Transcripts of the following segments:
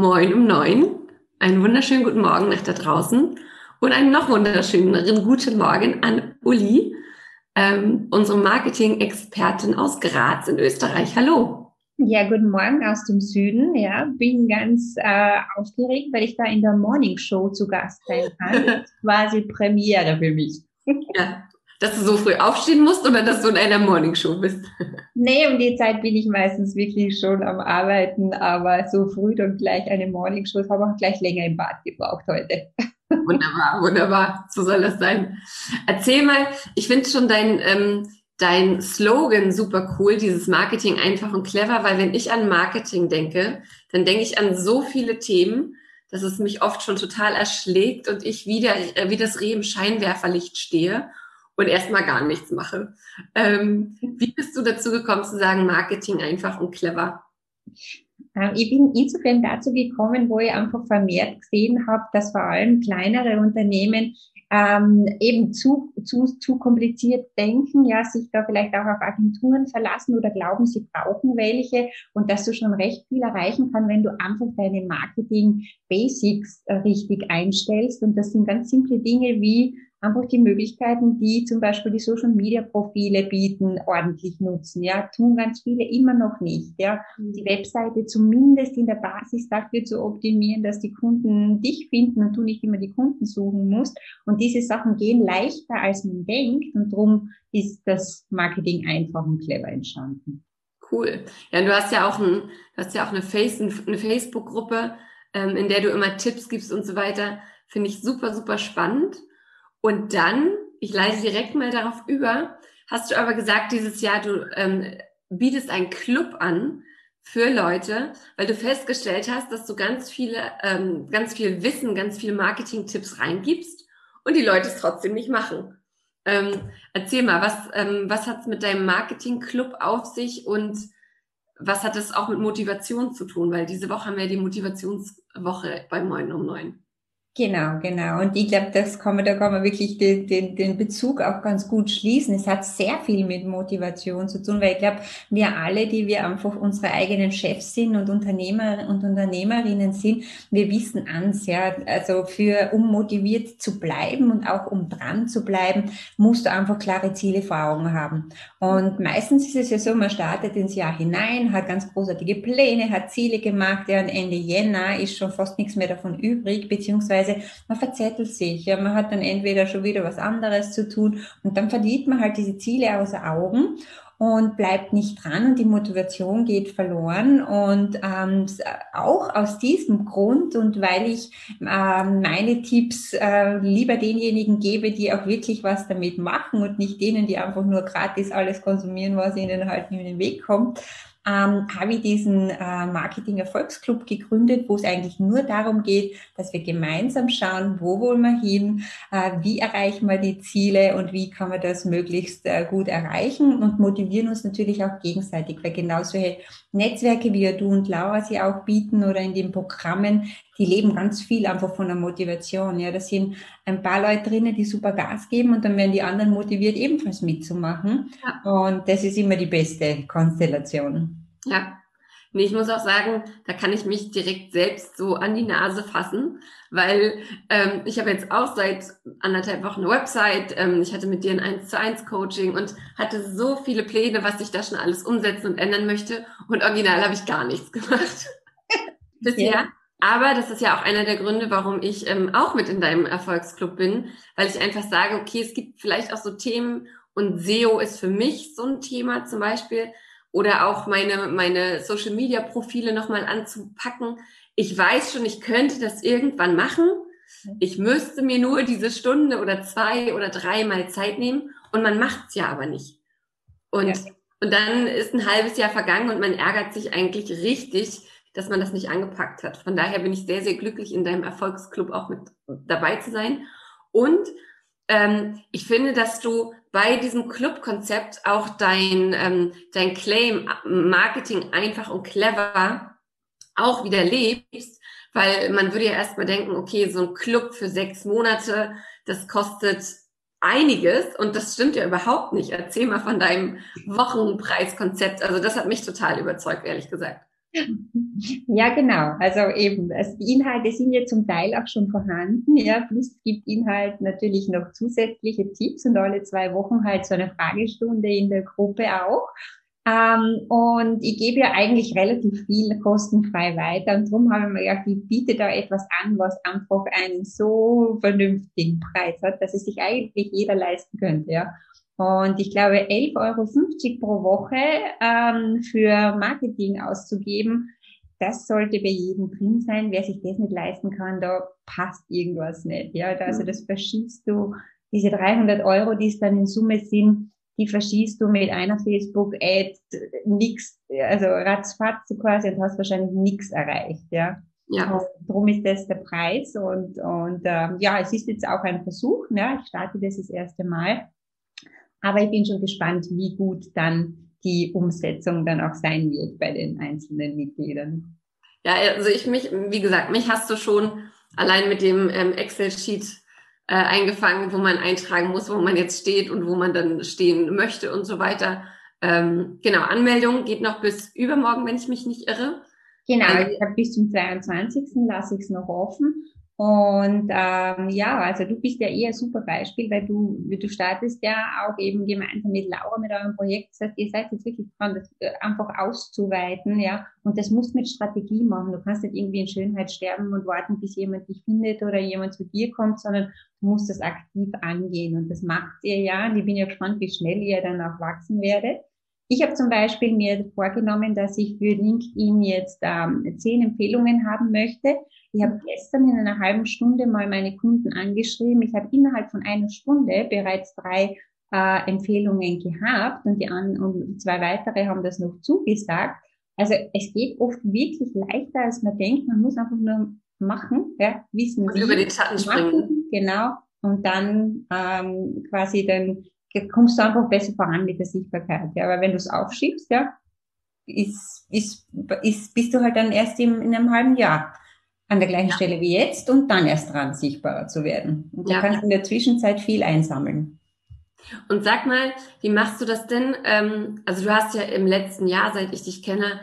Moin um neun. Einen wunderschönen guten Morgen nach da draußen und einen noch wunderschöneren guten Morgen an Uli, ähm, unsere Marketing-Expertin aus Graz in Österreich. Hallo. Ja, guten Morgen aus dem Süden. Ja, bin ganz äh, aufgeregt, weil ich da in der Morning Show zu Gast sein kann. Quasi Premiere für mich. Ja, dass du so früh aufstehen musst oder dass du in einer Morning Show bist? Nee, um die Zeit bin ich meistens wirklich schon am Arbeiten, aber so früh dann gleich eine Morning Show, das habe auch gleich länger im Bad gebraucht heute. Wunderbar, wunderbar. So soll das sein. Erzähl mal, ich finde schon dein ähm, dein Slogan super cool, dieses Marketing einfach und clever, weil wenn ich an Marketing denke, dann denke ich an so viele Themen, dass es mich oft schon total erschlägt und ich wieder äh, wie das Reh im Scheinwerferlicht stehe und erstmal gar nichts mache. Ähm, wie bist du dazu gekommen zu sagen, Marketing einfach und clever? Ähm, ich bin insofern dazu gekommen, wo ich einfach vermehrt gesehen habe, dass vor allem kleinere Unternehmen ähm, eben zu, zu, zu kompliziert denken, ja, sich da vielleicht auch auf Agenturen verlassen oder glauben, sie brauchen welche und dass du schon recht viel erreichen kann, wenn du einfach deine Marketing Basics äh, richtig einstellst. Und das sind ganz simple Dinge wie einfach die Möglichkeiten, die zum Beispiel die Social Media Profile bieten, ordentlich nutzen. Ja, tun ganz viele immer noch nicht. Ja, mhm. die Webseite zumindest in der Basis dafür zu optimieren, dass die Kunden dich finden und du nicht immer die Kunden suchen musst. Und diese Sachen gehen leichter, als man denkt. Und darum ist das Marketing einfach und clever entstanden. Cool. Ja, du hast ja auch ein, du hast ja auch eine, Face, eine Facebook-Gruppe, ähm, in der du immer Tipps gibst und so weiter. Finde ich super, super spannend. Und dann, ich leite direkt mal darauf über, hast du aber gesagt, dieses Jahr, du ähm, bietest einen Club an für Leute, weil du festgestellt hast, dass du ganz viele, ähm, ganz viel Wissen, ganz viele Marketing-Tipps reingibst und die Leute es trotzdem nicht machen. Ähm, erzähl mal, was, ähm, was hat es mit deinem Marketing-Club auf sich und was hat es auch mit Motivation zu tun? Weil diese Woche haben wir die Motivationswoche bei Moin um neun. Genau, genau. Und ich glaube, das kann man, da kann man wirklich den, den, den Bezug auch ganz gut schließen. Es hat sehr viel mit Motivation zu tun, weil ich glaube, wir alle, die wir einfach unsere eigenen Chefs sind und Unternehmer und Unternehmerinnen sind, wir wissen ans, ja, also für, um motiviert zu bleiben und auch um dran zu bleiben, musst du einfach klare Ziele vor Augen haben. Und meistens ist es ja so, man startet ins Jahr hinein, hat ganz großartige Pläne, hat Ziele gemacht, ja, und Ende Jänner ist schon fast nichts mehr davon übrig, beziehungsweise beziehungsweise man verzettelt sich. Ja, man hat dann entweder schon wieder was anderes zu tun und dann verliert man halt diese Ziele außer Augen und bleibt nicht dran und die Motivation geht verloren. Und ähm, auch aus diesem Grund und weil ich ähm, meine Tipps äh, lieber denjenigen gebe, die auch wirklich was damit machen und nicht denen, die einfach nur gratis alles konsumieren, was ihnen halt in den Weg kommt, ähm, habe ich diesen äh, Marketing Erfolgsclub gegründet, wo es eigentlich nur darum geht, dass wir gemeinsam schauen, wo wollen wir hin, äh, wie erreichen wir die Ziele und wie kann man das möglichst äh, gut erreichen und motivieren uns natürlich auch gegenseitig, weil genau solche Netzwerke wie du und Laura sie auch bieten oder in den Programmen, die leben ganz viel einfach von der Motivation. Ja, da sind ein paar Leute drinnen, die super Gas geben und dann werden die anderen motiviert, ebenfalls mitzumachen. Ja. Und das ist immer die beste Konstellation. Ja. Nee, ich muss auch sagen, da kann ich mich direkt selbst so an die Nase fassen, weil ähm, ich habe jetzt auch seit anderthalb Wochen eine Website, ähm, ich hatte mit dir ein 1 zu 1 Coaching und hatte so viele Pläne, was ich da schon alles umsetzen und ändern möchte und original habe ich gar nichts gemacht. Bisher. Ja. Aber das ist ja auch einer der Gründe, warum ich ähm, auch mit in deinem Erfolgsclub bin, weil ich einfach sage, okay, es gibt vielleicht auch so Themen und SEO ist für mich so ein Thema zum Beispiel oder auch meine, meine Social Media Profile nochmal anzupacken. Ich weiß schon, ich könnte das irgendwann machen. Ich müsste mir nur diese Stunde oder zwei oder dreimal Zeit nehmen und man macht's ja aber nicht. Und, ja. und dann ist ein halbes Jahr vergangen und man ärgert sich eigentlich richtig, dass man das nicht angepackt hat. Von daher bin ich sehr, sehr glücklich, in deinem Erfolgsclub auch mit dabei zu sein. Und ähm, ich finde, dass du bei diesem Clubkonzept auch dein, ähm, dein Claim Marketing einfach und clever auch wieder lebst, weil man würde ja erstmal denken, okay, so ein Club für sechs Monate, das kostet einiges und das stimmt ja überhaupt nicht. Erzähl mal von deinem Wochenpreiskonzept. Also das hat mich total überzeugt, ehrlich gesagt. Ja, genau. Also eben, also die Inhalte sind ja zum Teil auch schon vorhanden, ja. Plus gibt Inhalt natürlich noch zusätzliche Tipps und alle zwei Wochen halt so eine Fragestunde in der Gruppe auch. Ähm, und ich gebe ja eigentlich relativ viel kostenfrei weiter und darum habe ich mir gedacht, ich biete da etwas an, was einfach einen so vernünftigen Preis hat, dass es sich eigentlich jeder leisten könnte, ja. Und ich glaube, 11,50 Euro pro Woche ähm, für Marketing auszugeben, das sollte bei jedem drin sein. Wer sich das nicht leisten kann, da passt irgendwas nicht. Ja, also das verschießt du, diese 300 Euro, die es dann in Summe sind, die verschießt du mit einer Facebook-Ad nix, also ratzfatz quasi und hast wahrscheinlich nichts erreicht. Ja. Ja. Und darum ist das der Preis und, und ähm, ja, es ist jetzt auch ein Versuch. Ne? Ich starte das das erste Mal. Aber ich bin schon gespannt, wie gut dann die Umsetzung dann auch sein wird bei den einzelnen Mitgliedern. Ja, also ich mich, wie gesagt, mich hast du schon allein mit dem ähm, Excel-Sheet äh, eingefangen, wo man eintragen muss, wo man jetzt steht und wo man dann stehen möchte und so weiter. Ähm, genau, Anmeldung geht noch bis übermorgen, wenn ich mich nicht irre. Genau, also, bis zum 22. lasse ich es noch offen. Und ähm, ja, also du bist ja eher ein super Beispiel, weil du, du startest ja auch eben gemeinsam mit Laura mit eurem Projekt. Das heißt, ihr seid jetzt wirklich dran, das äh, einfach auszuweiten, ja. Und das musst mit Strategie machen. Du kannst nicht irgendwie in Schönheit sterben und warten, bis jemand dich findet oder jemand zu dir kommt, sondern du musst das aktiv angehen. Und das macht ihr ja. Und ich bin ja gespannt, wie schnell ihr dann auch wachsen werdet. Ich habe zum Beispiel mir vorgenommen, dass ich für LinkedIn jetzt ähm, zehn Empfehlungen haben möchte ich habe gestern in einer halben Stunde mal meine Kunden angeschrieben. Ich habe innerhalb von einer Stunde bereits drei äh, Empfehlungen gehabt und die an und zwei weitere haben das noch zugesagt. Also es geht oft wirklich leichter, als man denkt. Man muss einfach nur machen, ja, wissen und wie. Über die Schatten springen. Genau. Und dann ähm, quasi dann kommst du einfach besser voran mit der Sichtbarkeit. Ja, aber wenn du es aufschiebst, ja, ist, ist, ist, bist du halt dann erst im, in einem halben Jahr an der gleichen ja. Stelle wie jetzt und dann erst dran sichtbarer zu werden. Und du ja. kannst in der Zwischenzeit viel einsammeln. Und sag mal, wie machst du das denn? Ähm, also du hast ja im letzten Jahr, seit ich dich kenne,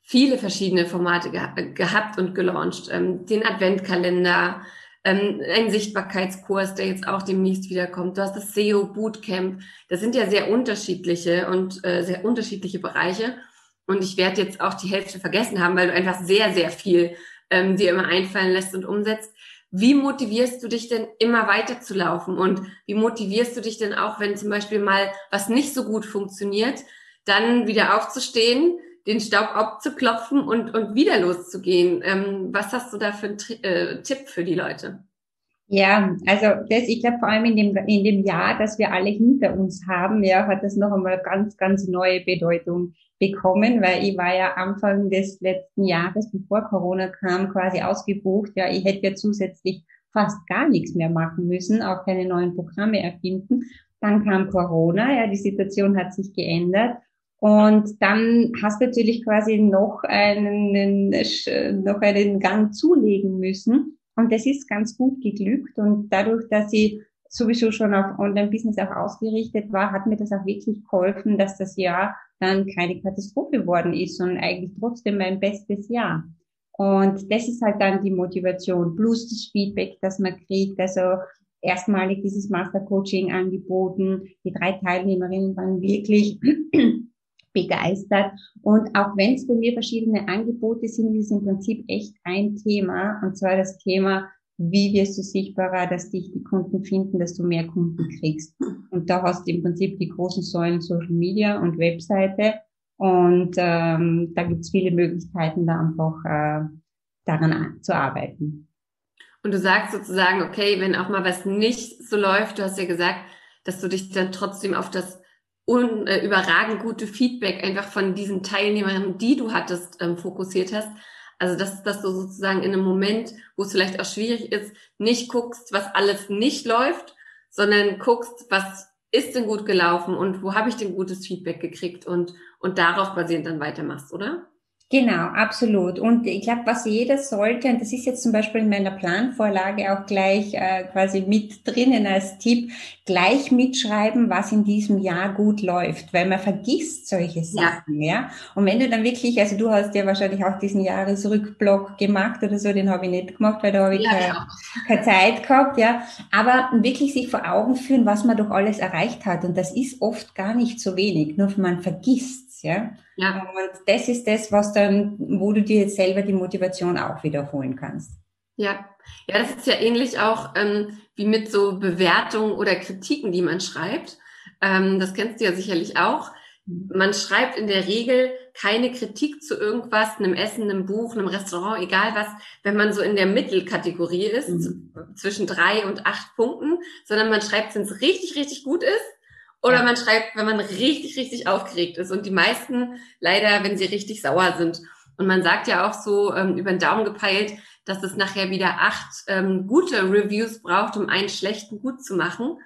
viele verschiedene Formate ge gehabt und gelauncht. Ähm, den Adventkalender, ähm, einen Sichtbarkeitskurs, der jetzt auch demnächst wiederkommt. Du hast das SEO Bootcamp. Das sind ja sehr unterschiedliche und äh, sehr unterschiedliche Bereiche. Und ich werde jetzt auch die Hälfte vergessen haben, weil du einfach sehr, sehr viel ähm, dir immer einfallen lässt und umsetzt. Wie motivierst du dich denn immer weiterzulaufen und wie motivierst du dich denn auch, wenn zum Beispiel mal was nicht so gut funktioniert, dann wieder aufzustehen, den Staub abzuklopfen und, und wieder loszugehen? Ähm, was hast du da für einen äh, Tipp für die Leute? Ja, also das, ich glaube vor allem in dem, in dem Jahr, das wir alle hinter uns haben, ja, hat das noch einmal ganz, ganz neue Bedeutung bekommen, weil ich war ja Anfang des letzten Jahres, bevor Corona kam, quasi ausgebucht. Ja, ich hätte ja zusätzlich fast gar nichts mehr machen müssen, auch keine neuen Programme erfinden. Dann kam Corona, ja, die Situation hat sich geändert. Und dann hast du natürlich quasi noch einen, noch einen Gang zulegen müssen. Und das ist ganz gut geglückt. Und dadurch, dass ich sowieso schon auf Online-Business auch ausgerichtet war, hat mir das auch wirklich geholfen, dass das Jahr dann keine Katastrophe geworden ist, sondern eigentlich trotzdem mein bestes Jahr. Und das ist halt dann die Motivation, plus das Feedback, das man kriegt. Also erstmalig dieses Master Coaching angeboten. Die drei Teilnehmerinnen waren wirklich begeistert. Und auch wenn es bei mir verschiedene Angebote sind, ist es im Prinzip echt ein Thema. Und zwar das Thema, wie wirst du sichtbarer, dass dich die Kunden finden, dass du mehr Kunden kriegst. Und da hast du im Prinzip die großen Säulen Social Media und Webseite. Und ähm, da gibt es viele Möglichkeiten, da einfach äh, daran zu arbeiten. Und du sagst sozusagen, okay, wenn auch mal was nicht so läuft, du hast ja gesagt, dass du dich dann trotzdem auf das un, äh, überragend gute Feedback einfach von diesen Teilnehmern, die du hattest, ähm, fokussiert hast. Also dass, dass du sozusagen in einem Moment, wo es vielleicht auch schwierig ist, nicht guckst, was alles nicht läuft, sondern guckst, was ist denn gut gelaufen und wo habe ich denn gutes Feedback gekriegt und, und darauf basierend dann weitermachst, oder? Genau, absolut. Und ich glaube, was jeder sollte, und das ist jetzt zum Beispiel in meiner Planvorlage auch gleich äh, quasi mit drinnen als Tipp, gleich mitschreiben, was in diesem Jahr gut läuft, weil man vergisst solche Sachen, ja. ja? Und wenn du dann wirklich, also du hast ja wahrscheinlich auch diesen Jahresrückblock gemacht oder so, den habe ich nicht gemacht, weil da habe ich ja, keine, keine Zeit gehabt, ja. Aber wirklich sich vor Augen führen, was man doch alles erreicht hat. Und das ist oft gar nicht so wenig, nur man vergisst ja. ja. Und das ist das, was dann, wo du dir jetzt selber die Motivation auch wiederholen kannst. Ja, ja, das ist ja ähnlich auch ähm, wie mit so Bewertungen oder Kritiken, die man schreibt. Ähm, das kennst du ja sicherlich auch. Mhm. Man schreibt in der Regel keine Kritik zu irgendwas, einem Essen, einem Buch, einem Restaurant, egal was, wenn man so in der Mittelkategorie ist, mhm. zwischen drei und acht Punkten, sondern man schreibt, wenn es richtig, richtig gut ist oder ja. man schreibt, wenn man richtig, richtig aufgeregt ist. Und die meisten leider, wenn sie richtig sauer sind. Und man sagt ja auch so ähm, über den Daumen gepeilt, dass es nachher wieder acht ähm, gute Reviews braucht, um einen schlechten gut zu machen.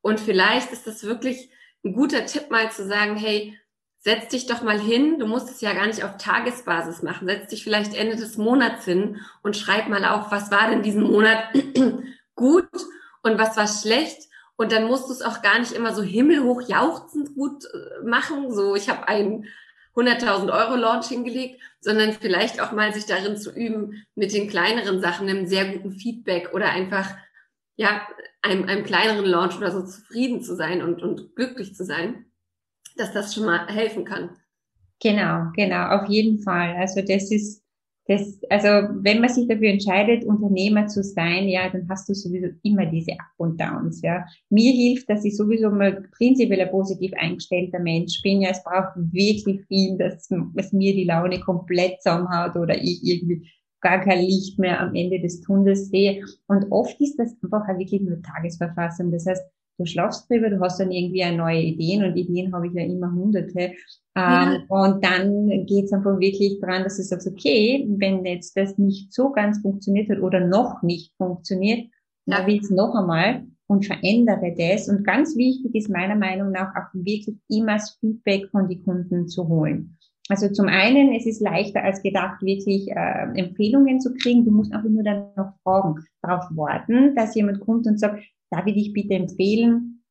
Und vielleicht ist das wirklich ein guter Tipp, mal zu sagen, hey, setz dich doch mal hin. Du musst es ja gar nicht auf Tagesbasis machen. Setz dich vielleicht Ende des Monats hin und schreib mal auf, was war denn diesen Monat gut und was war schlecht und dann musst du es auch gar nicht immer so himmelhoch jauchzend gut äh, machen. So, ich habe einen 100.000 Euro Launch hingelegt, sondern vielleicht auch mal sich darin zu üben, mit den kleineren Sachen, einem sehr guten Feedback oder einfach, ja, einem, einem kleineren Launch oder so zufrieden zu sein und, und glücklich zu sein, dass das schon mal helfen kann. Genau, genau, auf jeden Fall. Also das ist, das, also wenn man sich dafür entscheidet, Unternehmer zu sein, ja, dann hast du sowieso immer diese Up und Downs, ja. Mir hilft, dass ich sowieso mal prinzipiell ein positiv eingestellter Mensch bin. Ja, es braucht wirklich viel, dass, dass mir die Laune komplett zusammenhaut oder ich irgendwie gar kein Licht mehr am Ende des Tunnels sehe. Und oft ist das einfach wirklich nur Tagesverfassung. Das heißt, du schlafst drüber, du hast dann irgendwie neue Ideen und Ideen habe ich ja immer hunderte. Ja. Ähm, und dann geht es einfach wirklich dran, dass du sagst, okay, wenn jetzt das nicht so ganz funktioniert hat oder noch nicht funktioniert, ja. dann will es noch einmal und verändere das. Und ganz wichtig ist meiner Meinung nach auch wirklich immer das Feedback von den Kunden zu holen. Also zum einen, es ist leichter als gedacht, wirklich äh, Empfehlungen zu kriegen. Du musst einfach nur dann noch fragen, darauf warten, dass jemand kommt und sagt, darf ich dich bitte empfehlen?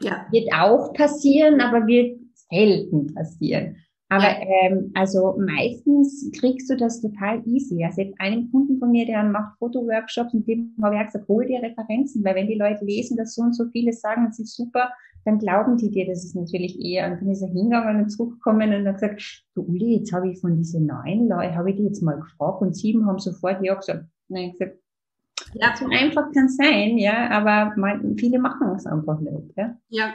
Ja. Wird auch passieren, aber wird selten passieren. Aber ähm, also meistens kriegst du das total easy. Also jetzt einem Kunden von mir, der macht Fotoworkshops und dem habe ich gesagt, hol dir Referenzen, weil wenn die Leute lesen, dass so und so viele sagen, es ist super, dann glauben die dir, das ist natürlich eher. Und dann ist er hingegangen und zurückgekommen und hat gesagt, du Uli, jetzt habe ich von diesen neun Leuten, habe ich die jetzt mal gefragt und sieben haben sofort ja gesagt. Ich gesagt, ja, so einfach kann sein, ja, aber viele machen es einfach nicht, ja. Ja,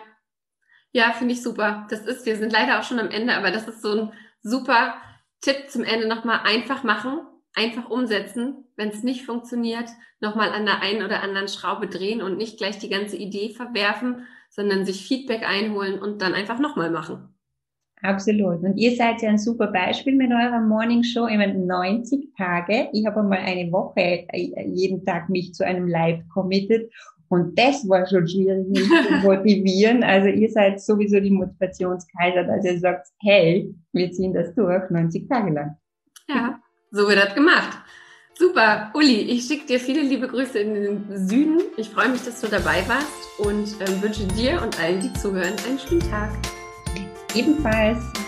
ja, finde ich super. Das ist, wir sind leider auch schon am Ende, aber das ist so ein super Tipp zum Ende nochmal einfach machen, einfach umsetzen. Wenn es nicht funktioniert, nochmal an der einen oder anderen Schraube drehen und nicht gleich die ganze Idee verwerfen, sondern sich Feedback einholen und dann einfach nochmal machen. Absolut. Und ihr seid ja ein super Beispiel mit eurer Morning Show. Ich meine, 90 Tage. Ich habe mal eine Woche äh, jeden Tag mich zu einem Live committed. Und das war schon schwierig, mich zu motivieren. Also ihr seid sowieso die Motivationskaiser, dass ihr sagt, hey, wir ziehen das durch 90 Tage lang. Ja, so wird das gemacht. Super, Uli, ich schicke dir viele liebe Grüße in den Süden. Ich freue mich, dass du dabei warst und äh, wünsche dir und allen, die zuhören, einen schönen Tag. Ebenfalls.